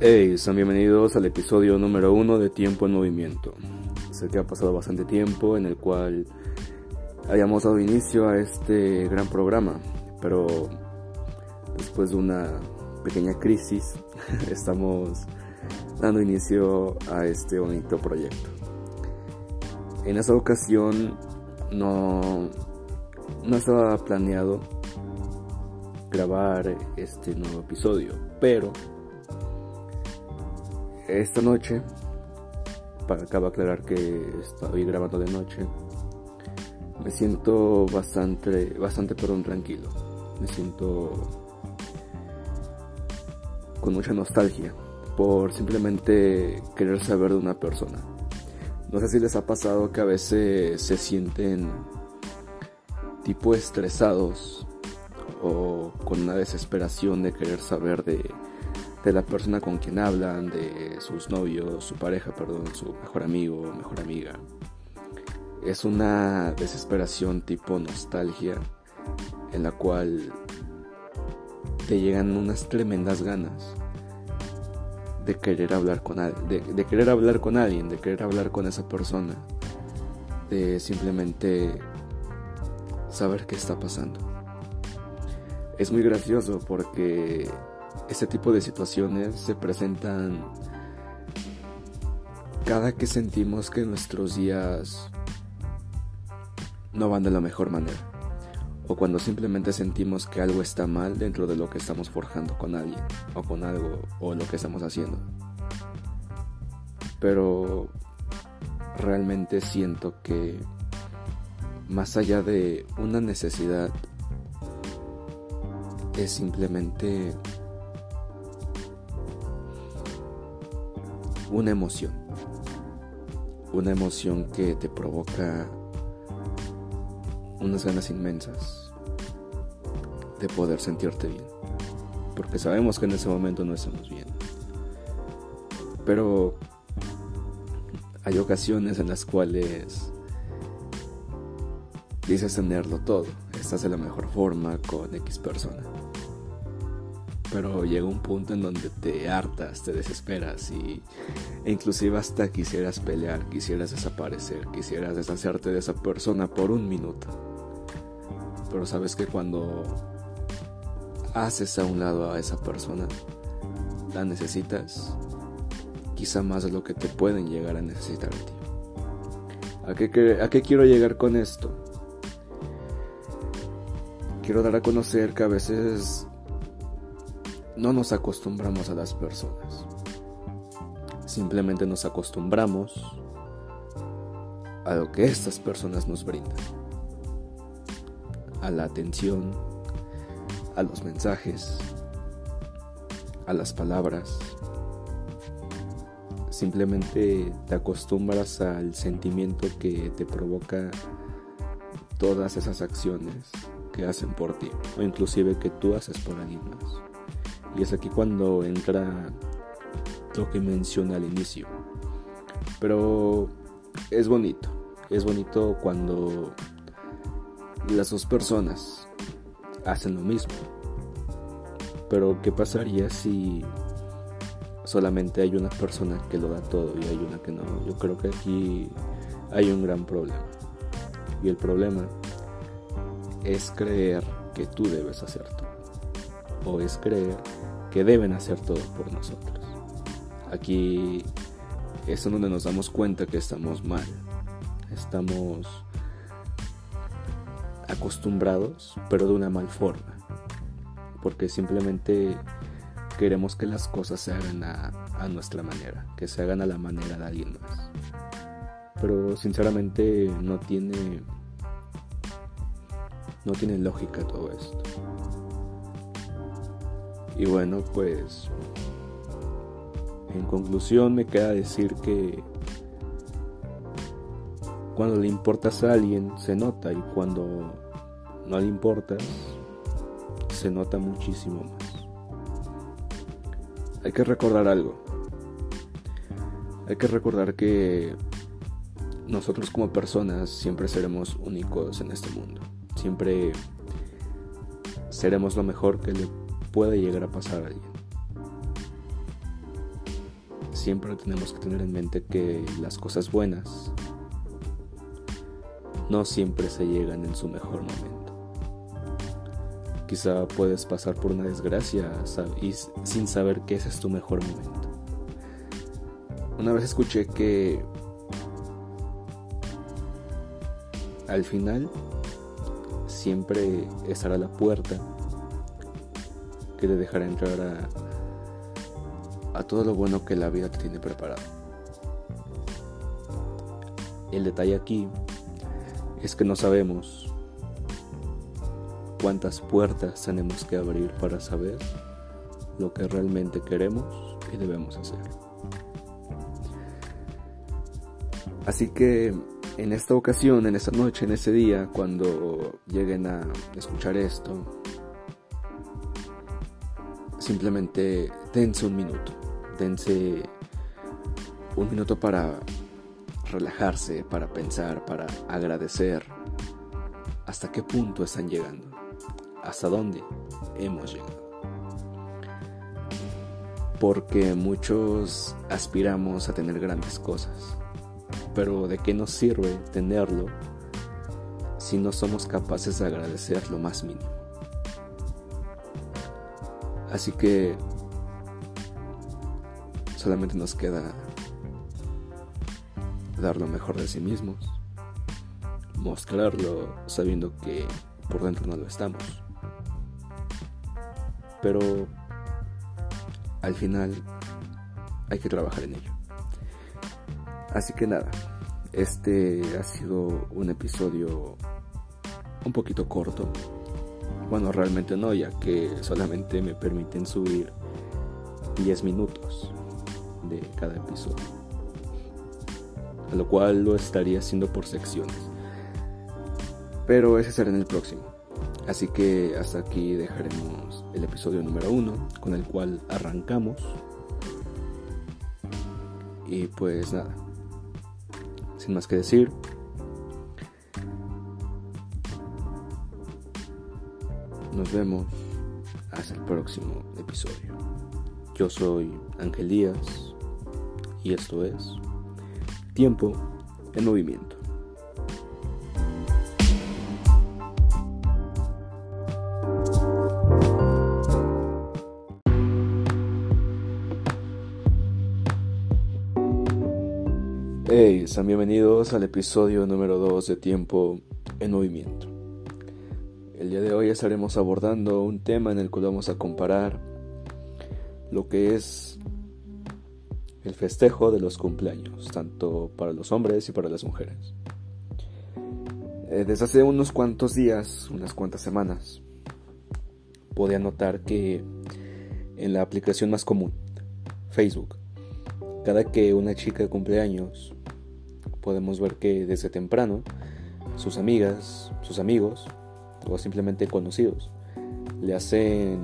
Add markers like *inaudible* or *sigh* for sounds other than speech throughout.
Hey, son bienvenidos al episodio número uno de Tiempo en Movimiento. Sé que ha pasado bastante tiempo en el cual hayamos dado inicio a este gran programa, pero después de una pequeña crisis *laughs* estamos dando inicio a este bonito proyecto. En esta ocasión no, no estaba planeado grabar este nuevo episodio, pero esta noche, para acabo de aclarar que estoy grabando de noche, me siento bastante, bastante, perdón, tranquilo. Me siento con mucha nostalgia por simplemente querer saber de una persona. No sé si les ha pasado que a veces se sienten tipo estresados o con una desesperación de querer saber de de la persona con quien hablan, de sus novios, su pareja, perdón, su mejor amigo, mejor amiga. Es una desesperación tipo nostalgia en la cual te llegan unas tremendas ganas de querer hablar con alguien, de, querer hablar con alguien, de querer hablar con esa persona, de simplemente saber qué está pasando. Es muy gracioso porque este tipo de situaciones se presentan cada que sentimos que nuestros días no van de la mejor manera. O cuando simplemente sentimos que algo está mal dentro de lo que estamos forjando con alguien. O con algo. O lo que estamos haciendo. Pero realmente siento que más allá de una necesidad es simplemente una emoción. Una emoción que te provoca unas ganas inmensas de poder sentirte bien. Porque sabemos que en ese momento no estamos bien. Pero hay ocasiones en las cuales dices tenerlo todo. Estás de la mejor forma con X persona pero llega un punto en donde te hartas, te desesperas y e inclusive hasta quisieras pelear, quisieras desaparecer, quisieras deshacerte de esa persona por un minuto. Pero sabes que cuando haces a un lado a esa persona, la necesitas quizá más de lo que te pueden llegar a necesitar ti. ¿A qué, ¿A qué quiero llegar con esto? Quiero dar a conocer que a veces no nos acostumbramos a las personas. Simplemente nos acostumbramos a lo que estas personas nos brindan. A la atención, a los mensajes, a las palabras. Simplemente te acostumbras al sentimiento que te provoca todas esas acciones que hacen por ti o inclusive que tú haces por alguien más. Y es aquí cuando entra lo que mencioné al inicio. Pero es bonito. Es bonito cuando las dos personas hacen lo mismo. Pero ¿qué pasaría si solamente hay una persona que lo da todo y hay una que no? Yo creo que aquí hay un gran problema. Y el problema es creer que tú debes hacer. O es creer que deben hacer todo por nosotros. Aquí es donde nos damos cuenta que estamos mal. Estamos acostumbrados, pero de una mal forma. Porque simplemente queremos que las cosas se hagan a, a, nuestra manera, que se hagan a la manera de alguien más. Pero sinceramente no tiene no tiene lógica todo esto. Y bueno, pues en conclusión me queda decir que cuando le importas a alguien se nota y cuando no le importas se nota muchísimo más. Hay que recordar algo. Hay que recordar que nosotros como personas siempre seremos únicos en este mundo. Siempre seremos lo mejor que le puede llegar a pasar a alguien. siempre tenemos que tener en mente que las cosas buenas no siempre se llegan en su mejor momento. Quizá puedes pasar por una desgracia sin saber que ese es tu mejor momento. Una vez escuché que al final siempre estará la puerta que te dejará entrar a, a todo lo bueno que la vida te tiene preparado. El detalle aquí es que no sabemos cuántas puertas tenemos que abrir para saber lo que realmente queremos y debemos hacer. Así que en esta ocasión, en esta noche, en ese día, cuando lleguen a escuchar esto, simplemente dense un minuto, dense un minuto para relajarse, para pensar, para agradecer hasta qué punto están llegando, hasta dónde hemos llegado. Porque muchos aspiramos a tener grandes cosas, pero ¿de qué nos sirve tenerlo si no somos capaces de agradecer lo más mínimo? Así que solamente nos queda dar lo mejor de sí mismos, mostrarlo sabiendo que por dentro no lo estamos. Pero al final hay que trabajar en ello. Así que nada, este ha sido un episodio un poquito corto. Bueno, realmente no, ya que solamente me permiten subir 10 minutos de cada episodio a lo cual lo estaría haciendo por secciones. Pero ese será en el próximo. Así que hasta aquí dejaremos el episodio número uno, con el cual arrancamos. Y pues nada, sin más que decir, nos vemos hasta el próximo episodio. Yo soy Ángel Díaz y esto es tiempo en movimiento. Hey, sean bienvenidos al episodio número 2 de Tiempo en Movimiento. El día de hoy estaremos abordando un tema en el que vamos a comparar lo que es el festejo de los cumpleaños, tanto para los hombres y para las mujeres. Eh, desde hace unos cuantos días, unas cuantas semanas, podía notar que en la aplicación más común, Facebook, cada que una chica cumple años, podemos ver que desde temprano sus amigas, sus amigos o simplemente conocidos le hacen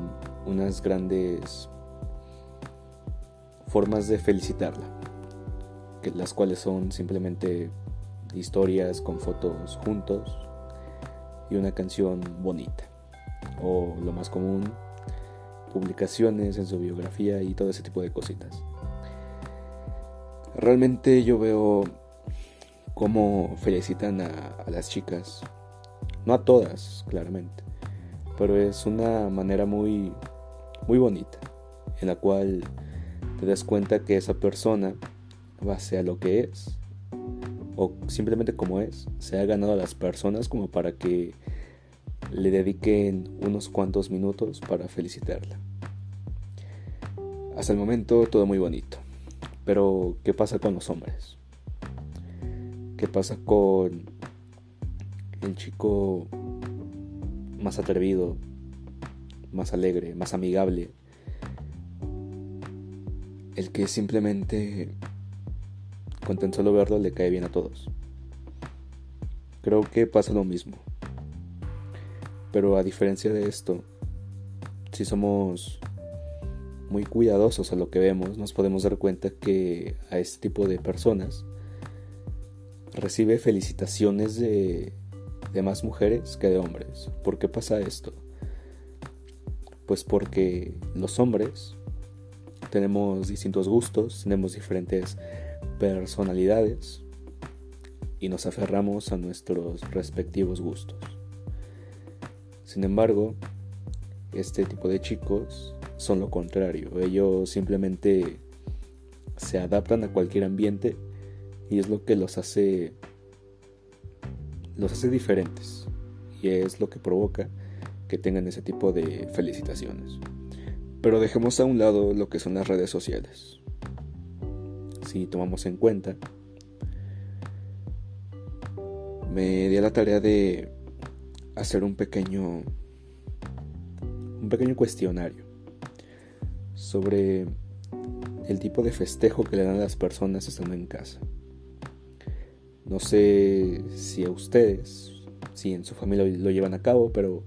unas grandes formas de felicitarla, que las cuales son simplemente historias con fotos juntos y una canción bonita, o lo más común, publicaciones en su biografía y todo ese tipo de cositas. Realmente yo veo cómo felicitan a, a las chicas, no a todas, claramente, pero es una manera muy, muy bonita, en la cual te das cuenta que esa persona, base a lo que es, o simplemente como es, se ha ganado a las personas como para que le dediquen unos cuantos minutos para felicitarla. Hasta el momento todo muy bonito. Pero, ¿qué pasa con los hombres? ¿Qué pasa con el chico más atrevido, más alegre, más amigable, el que simplemente con tan solo verlo le cae bien a todos. Creo que pasa lo mismo. Pero a diferencia de esto, si somos muy cuidadosos a lo que vemos, nos podemos dar cuenta que a este tipo de personas recibe felicitaciones de, de más mujeres que de hombres. ¿Por qué pasa esto? Pues porque los hombres tenemos distintos gustos, tenemos diferentes personalidades y nos aferramos a nuestros respectivos gustos. Sin embargo, este tipo de chicos son lo contrario, ellos simplemente se adaptan a cualquier ambiente y es lo que los hace los hace diferentes y es lo que provoca que tengan ese tipo de felicitaciones. Pero dejemos a un lado lo que son las redes sociales. Si tomamos en cuenta, me di a la tarea de hacer un pequeño un pequeño cuestionario sobre el tipo de festejo que le dan a las personas estando en casa. No sé si a ustedes, si en su familia lo llevan a cabo, pero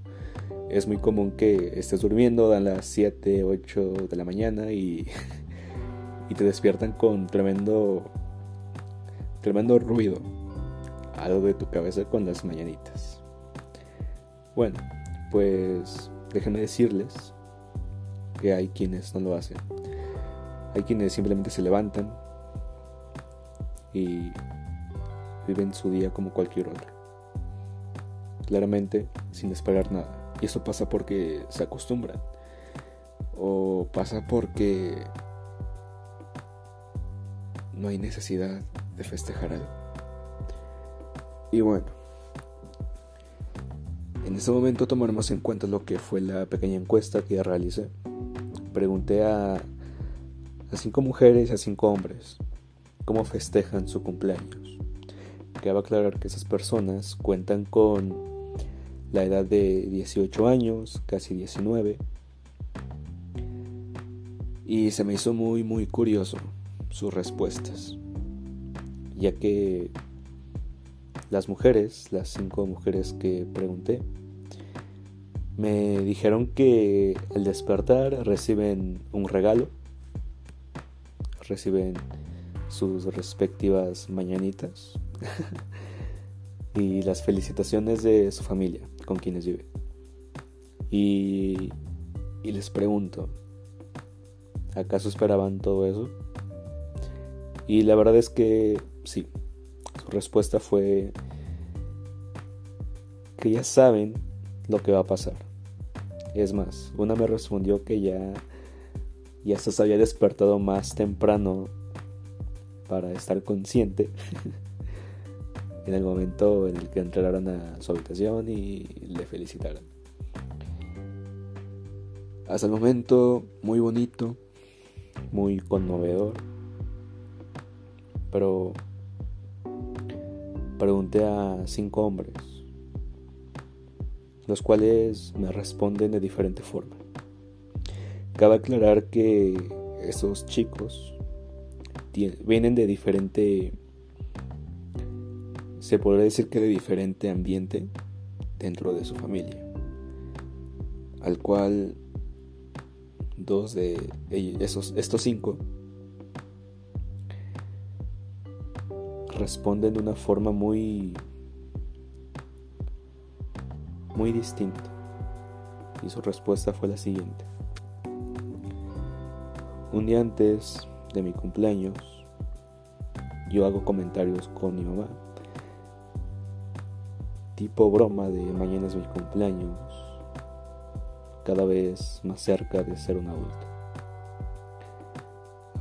es muy común que estés durmiendo, dan las 7, 8 de la mañana y, *laughs* y te despiertan con tremendo, tremendo ruido algo de tu cabeza con las mañanitas. Bueno, pues déjenme decirles que hay quienes no lo hacen. Hay quienes simplemente se levantan y viven su día como cualquier otro. Claramente sin esperar nada. Y eso pasa porque se acostumbran. O pasa porque no hay necesidad de festejar algo. Y bueno, en ese momento tomaremos en cuenta lo que fue la pequeña encuesta que realicé. Pregunté a, a cinco mujeres y a cinco hombres cómo festejan su cumpleaños. Cabe aclarar que esas personas cuentan con la edad de 18 años, casi 19. Y se me hizo muy muy curioso sus respuestas, ya que las mujeres, las cinco mujeres que pregunté, me dijeron que al despertar reciben un regalo, reciben sus respectivas mañanitas *laughs* y las felicitaciones de su familia con quienes vive. Y, y les pregunto, ¿acaso esperaban todo eso? Y la verdad es que sí, su respuesta fue que ya saben lo que va a pasar. Es más, una me respondió que ya, ya se había despertado más temprano para estar consciente *laughs* en el momento en el que entraron a su habitación y le felicitaron. Hasta el momento muy bonito, muy conmovedor, pero pregunté a cinco hombres, los cuales me responden de diferente forma. Cabe aclarar que esos chicos vienen de diferente, se podría decir que de diferente ambiente dentro de su familia, al cual dos de esos, estos cinco responde de una forma muy muy distinta. Y su respuesta fue la siguiente. Un día antes de mi cumpleaños, yo hago comentarios con mi mamá. Tipo broma de mañana es mi cumpleaños, cada vez más cerca de ser un adulto.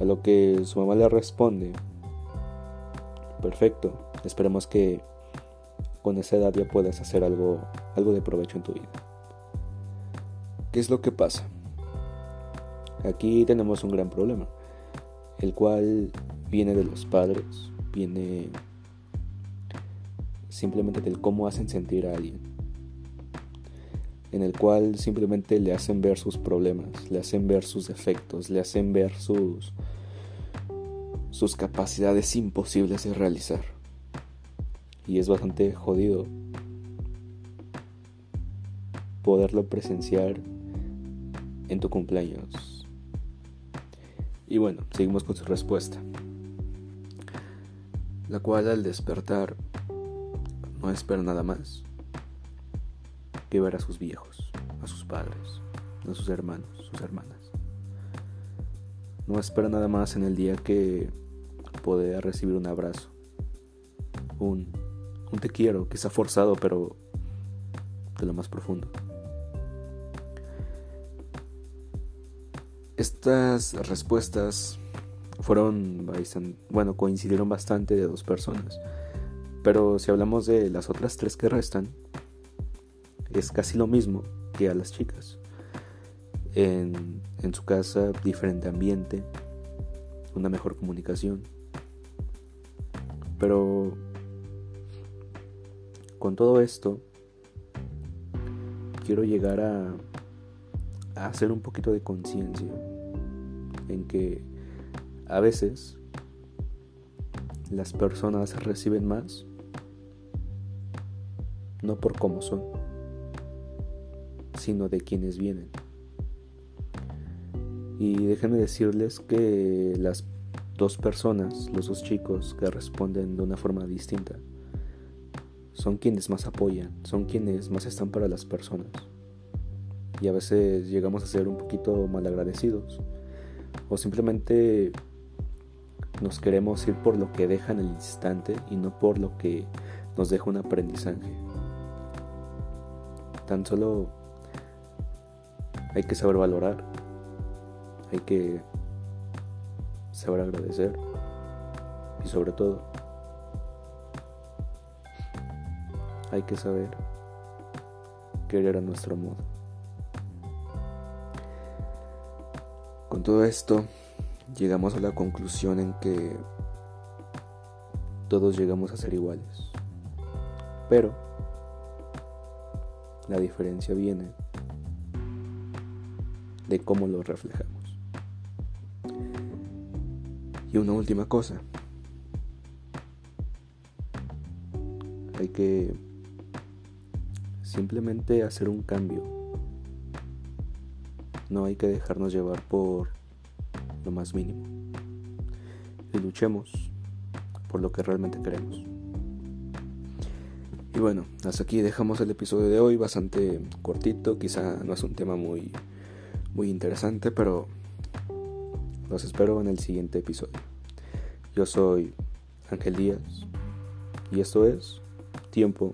A lo que su mamá le responde perfecto. Esperemos que con esa edad ya puedas hacer algo, algo de provecho en tu vida. ¿Qué es lo que pasa? Aquí tenemos un gran problema, el cual viene de los padres, viene simplemente del cómo hacen sentir a alguien, en el cual simplemente le hacen ver sus problemas, le hacen ver sus defectos, le hacen ver sus, sus capacidades imposibles de realizar. Y es bastante jodido poderlo presenciar en tu cumpleaños. Y bueno, seguimos con su respuesta. La cual al despertar no espera nada más que ver a sus viejos, a sus padres, a sus hermanos, sus hermanas. No espera nada más en el día que poder recibir un abrazo. Un, un te quiero, quizá forzado, pero de lo más profundo. Estas respuestas fueron, bueno, coincidieron bastante de dos personas. Pero si hablamos de las otras tres que restan, es casi lo mismo que a las chicas. En, en su casa, diferente ambiente, una mejor comunicación. Pero con todo esto, quiero llegar a, a hacer un poquito de conciencia en que a veces las personas reciben más no por cómo son, sino de quienes vienen. Y déjenme decirles que las dos personas, los dos chicos que responden de una forma distinta, son quienes más apoyan, son quienes más están para las personas. Y a veces llegamos a ser un poquito malagradecidos o simplemente nos queremos ir por lo que deja en el instante y no por lo que nos deja un aprendizaje. Tan solo hay que saber valorar, hay que saber agradecer y sobre todo hay que saber querer a nuestro modo. Con todo esto, llegamos a la conclusión en que todos llegamos a ser iguales. Pero la diferencia viene de cómo lo reflejamos. Y una última cosa. Hay que simplemente hacer un cambio. No hay que dejarnos llevar por lo más mínimo. Y luchemos por lo que realmente queremos. Y bueno, hasta aquí dejamos el episodio de hoy, bastante cortito, quizá no es un tema muy muy interesante, pero los espero en el siguiente episodio. Yo soy Ángel Díaz y esto es Tiempo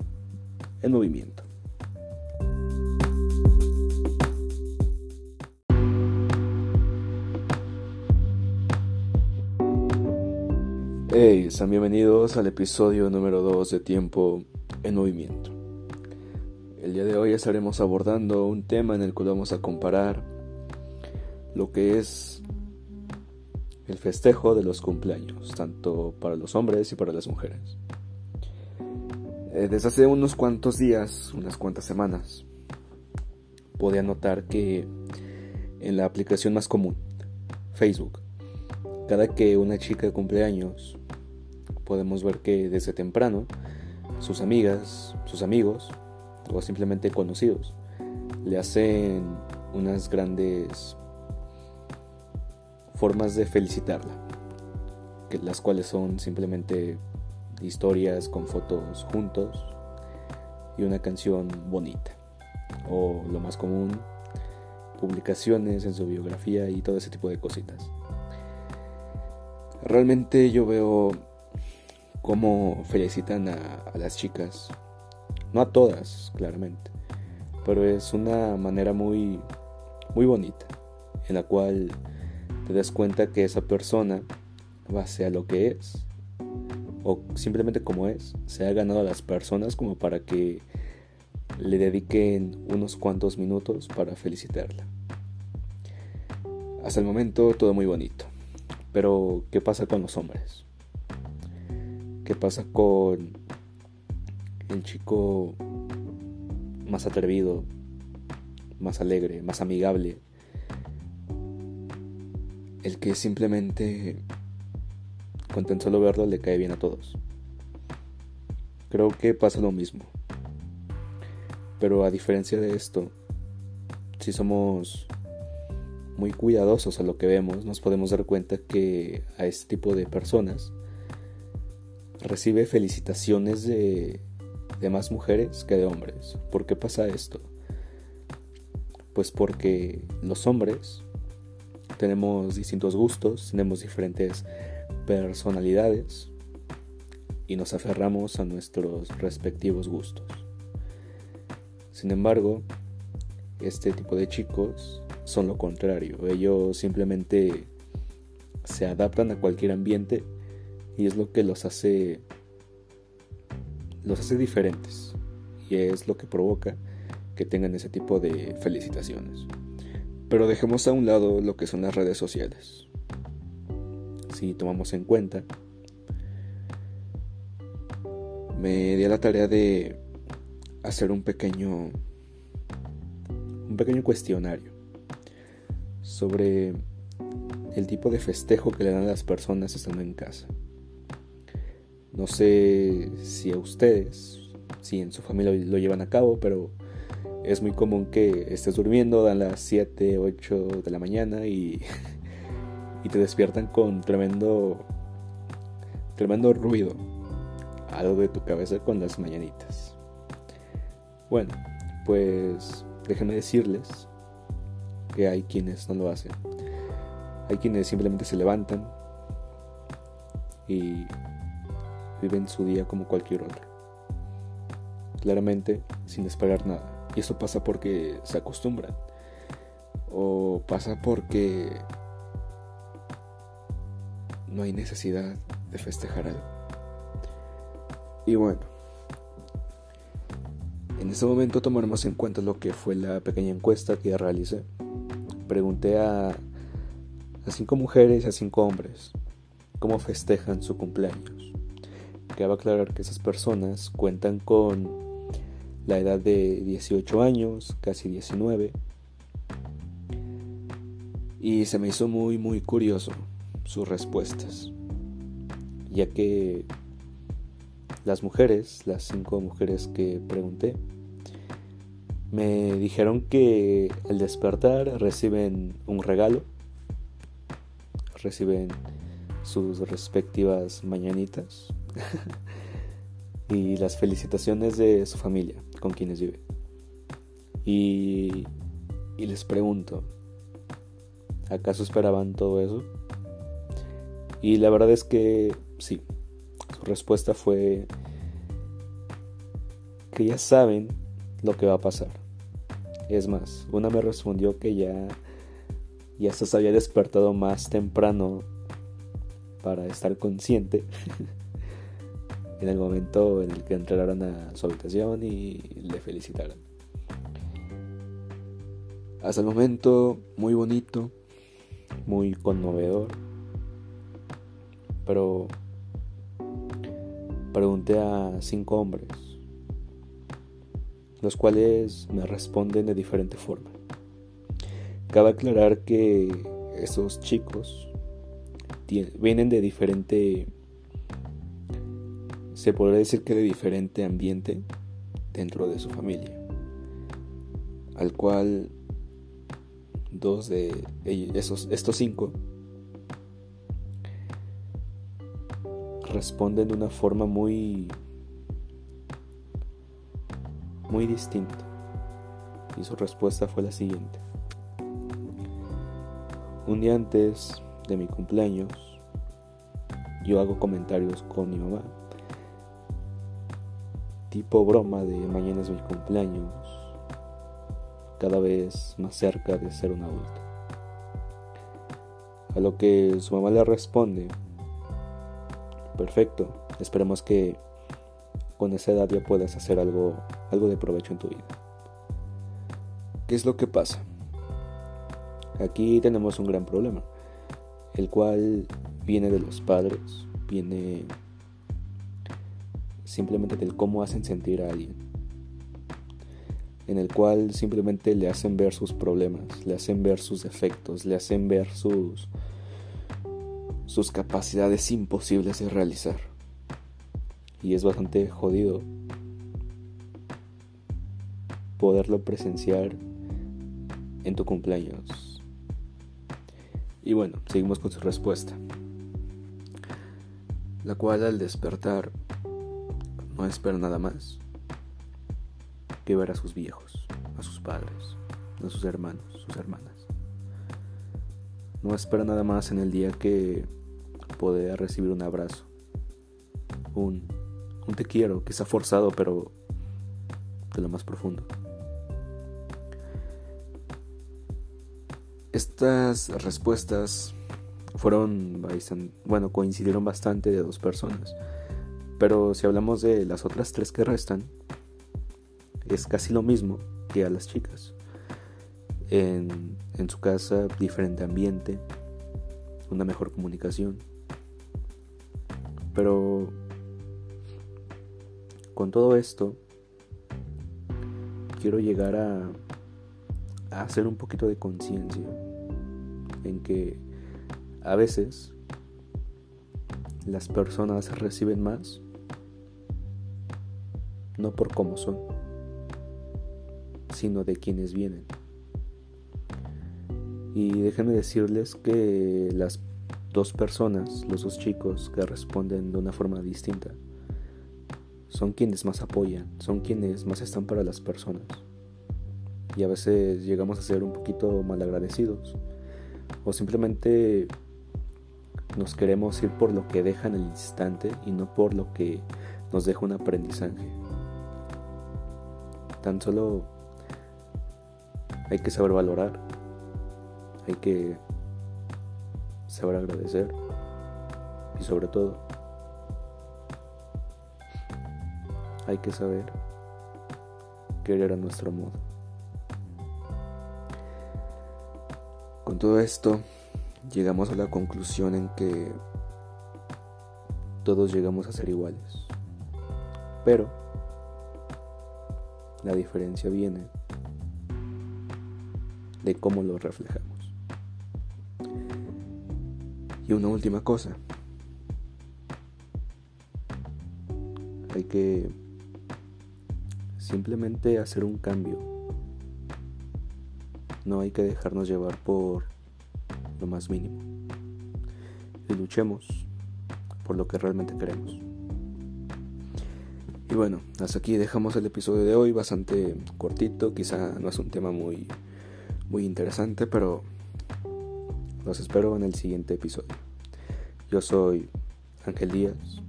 en Movimiento. Hey, sean bienvenidos al episodio número 2 de Tiempo en Movimiento. El día de hoy estaremos abordando un tema en el que vamos a comparar lo que es el festejo de los cumpleaños, tanto para los hombres y para las mujeres. Eh, desde hace unos cuantos días, unas cuantas semanas, podía notar que en la aplicación más común, Facebook, cada que una chica cumple años, podemos ver que desde temprano sus amigas, sus amigos o simplemente conocidos le hacen unas grandes formas de felicitarla, que, las cuales son simplemente historias con fotos juntos y una canción bonita, o lo más común, publicaciones en su biografía y todo ese tipo de cositas. Realmente yo veo cómo felicitan a, las chicas, no a todas, claramente, pero es una manera muy, muy bonita, en la cual te das cuenta que esa persona, base a lo que es, o simplemente como es, se ha ganado a las personas como para que le dediquen unos cuantos minutos para felicitarla. Hasta el momento todo muy bonito. Pero, ¿qué pasa con los hombres? ¿Qué pasa con el chico más atrevido, más alegre, más amigable, el que simplemente con tan solo verlo le cae bien a todos. Creo que pasa lo mismo. Pero a diferencia de esto, si somos muy cuidadosos a lo que vemos, nos podemos dar cuenta que a este tipo de personas recibe felicitaciones de, más mujeres que de hombres. ¿Por qué pasa esto? Pues porque los hombres tenemos distintos gustos, tenemos diferentes personalidades y nos aferramos a nuestros respectivos gustos. Sin embargo, este tipo de chicos son lo contrario. Ellos simplemente se adaptan a cualquier ambiente y es lo que los hace los hace diferentes y es lo que provoca que tengan ese tipo de felicitaciones. Pero dejemos a un lado lo que son las redes sociales. Si tomamos en cuenta, me di a la tarea de hacer un pequeño un pequeño cuestionario sobre el tipo de festejo que le dan a las personas estando en casa. No sé si a ustedes, si en su familia lo llevan a cabo, pero es muy común que estés durmiendo, dan las 7, 8 de la mañana y, *laughs* y te despiertan con tremendo, tremendo ruido algo de tu cabeza con las mañanitas. Bueno, pues déjenme decirles que hay quienes no lo hacen. Hay quienes simplemente se levantan y viven su día como cualquier otro. Claramente sin esperar nada. Y eso pasa porque se acostumbran. O pasa porque no hay necesidad de festejar algo. Y bueno, en ese momento tomaremos en cuenta lo que fue la pequeña encuesta que realicé. Pregunté a, a cinco mujeres y a cinco hombres cómo festejan su cumpleaños. Cabe aclarar que esas personas cuentan con la edad de 18 años, casi 19. Y se me hizo muy muy curioso sus respuestas, ya que las mujeres, las cinco mujeres que pregunté, me dijeron que al despertar reciben un regalo, reciben sus respectivas mañanitas *laughs* y las felicitaciones de su familia con quienes vive. Y, y les pregunto, ¿acaso esperaban todo eso? Y la verdad es que sí, respuesta fue que ya saben lo que va a pasar. Es más, una me respondió que ya, ya se había despertado más temprano para estar consciente *laughs* en el momento en el que entraron a su habitación y le felicitaron. Hasta el momento muy bonito, muy conmovedor, pero pregunté a cinco hombres, los cuales me responden de diferente forma. Cabe aclarar que esos chicos vienen de diferente, se podría decir que de diferente ambiente dentro de su familia, al cual dos de esos, estos cinco responden de una forma muy muy distinta. Y su respuesta fue la siguiente. Un día antes de mi cumpleaños, yo hago comentarios con mi mamá. Tipo broma de mañana es mi cumpleaños, cada vez más cerca de ser un adulto. A lo que su mamá le responde perfecto. Esperemos que con esa edad ya puedas hacer algo, algo de provecho en tu vida. ¿Qué es lo que pasa? Aquí tenemos un gran problema, el cual viene de los padres, viene simplemente del cómo hacen sentir a alguien, en el cual simplemente le hacen ver sus problemas, le hacen ver sus defectos, le hacen ver sus, sus capacidades imposibles de realizar. Y es bastante jodido poderlo presenciar en tu cumpleaños. Y bueno, seguimos con su respuesta. La cual al despertar no espera nada más que ver a sus viejos, a sus padres, a sus hermanos, sus hermanas. No espera nada más en el día que poder recibir un abrazo. Un, un te quiero, quizá forzado, pero de lo más profundo. Estas respuestas fueron, bueno, coincidieron bastante de dos personas. Pero si hablamos de las otras tres que restan, es casi lo mismo que a las chicas. En, en su casa, diferente ambiente, una mejor comunicación. Pero con todo esto, quiero llegar a, a hacer un poquito de conciencia en que a veces las personas reciben más no por cómo son, sino de quienes vienen. Y déjenme decirles que las dos personas, los dos chicos que responden de una forma distinta, son quienes más apoyan, son quienes más están para las personas. Y a veces llegamos a ser un poquito malagradecidos o simplemente nos queremos ir por lo que deja en el instante y no por lo que nos deja un aprendizaje. Tan solo hay que saber valorar, hay que saber agradecer y sobre todo hay que saber querer a nuestro modo. Con todo esto llegamos a la conclusión en que todos llegamos a ser iguales. Pero la diferencia viene de cómo lo reflejamos. Y una última cosa. Hay que simplemente hacer un cambio. No hay que dejarnos llevar por lo más mínimo. Y luchemos por lo que realmente queremos. Y bueno, hasta aquí dejamos el episodio de hoy, bastante cortito, quizá no es un tema muy muy interesante, pero los espero en el siguiente episodio. Yo soy Ángel Díaz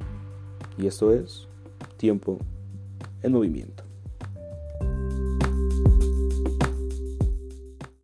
y esto es Tiempo en Movimiento.